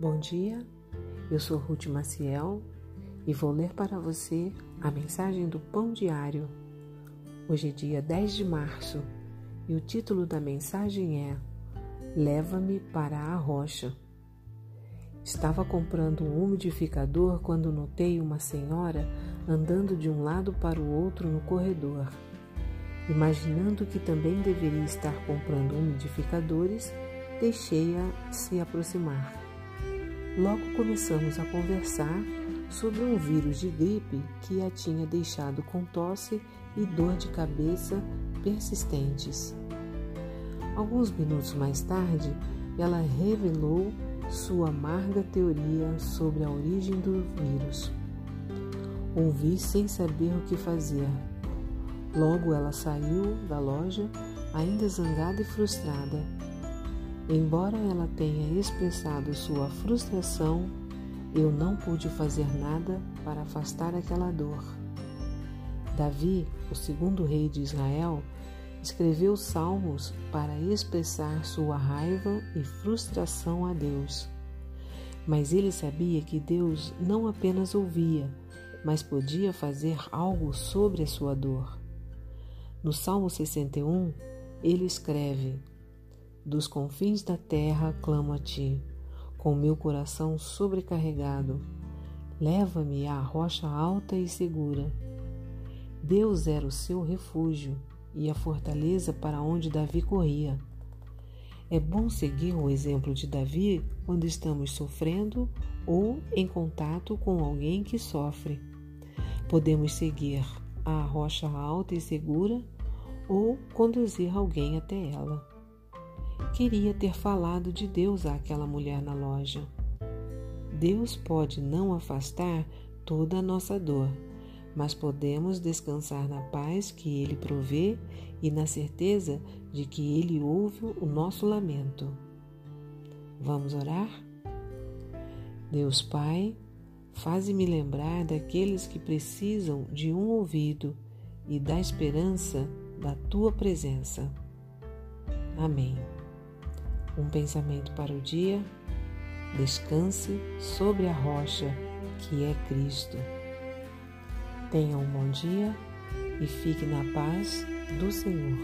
Bom dia, eu sou Ruth Maciel e vou ler para você a mensagem do Pão Diário. Hoje é dia 10 de março e o título da mensagem é Leva-me para a rocha. Estava comprando um umidificador quando notei uma senhora andando de um lado para o outro no corredor. Imaginando que também deveria estar comprando umidificadores, deixei-a se aproximar. Logo começamos a conversar sobre um vírus de gripe que a tinha deixado com tosse e dor de cabeça persistentes. Alguns minutos mais tarde, ela revelou sua amarga teoria sobre a origem do vírus. Ouvi sem saber o que fazer. Logo ela saiu da loja, ainda zangada e frustrada. Embora ela tenha expressado sua frustração, eu não pude fazer nada para afastar aquela dor. Davi, o segundo rei de Israel, escreveu salmos para expressar sua raiva e frustração a Deus. Mas ele sabia que Deus não apenas ouvia, mas podia fazer algo sobre a sua dor. No Salmo 61, ele escreve: dos confins da terra clamo a ti, com meu coração sobrecarregado. Leva-me à rocha alta e segura. Deus era o seu refúgio e a fortaleza para onde Davi corria. É bom seguir o exemplo de Davi quando estamos sofrendo ou em contato com alguém que sofre. Podemos seguir a rocha alta e segura ou conduzir alguém até ela queria ter falado de Deus àquela mulher na loja. Deus pode não afastar toda a nossa dor, mas podemos descansar na paz que Ele provê e na certeza de que Ele ouve o nosso lamento. Vamos orar? Deus Pai, faze-me lembrar daqueles que precisam de um ouvido e da esperança da tua presença. Amém. Um pensamento para o dia. Descanse sobre a rocha que é Cristo. Tenha um bom dia e fique na paz do Senhor.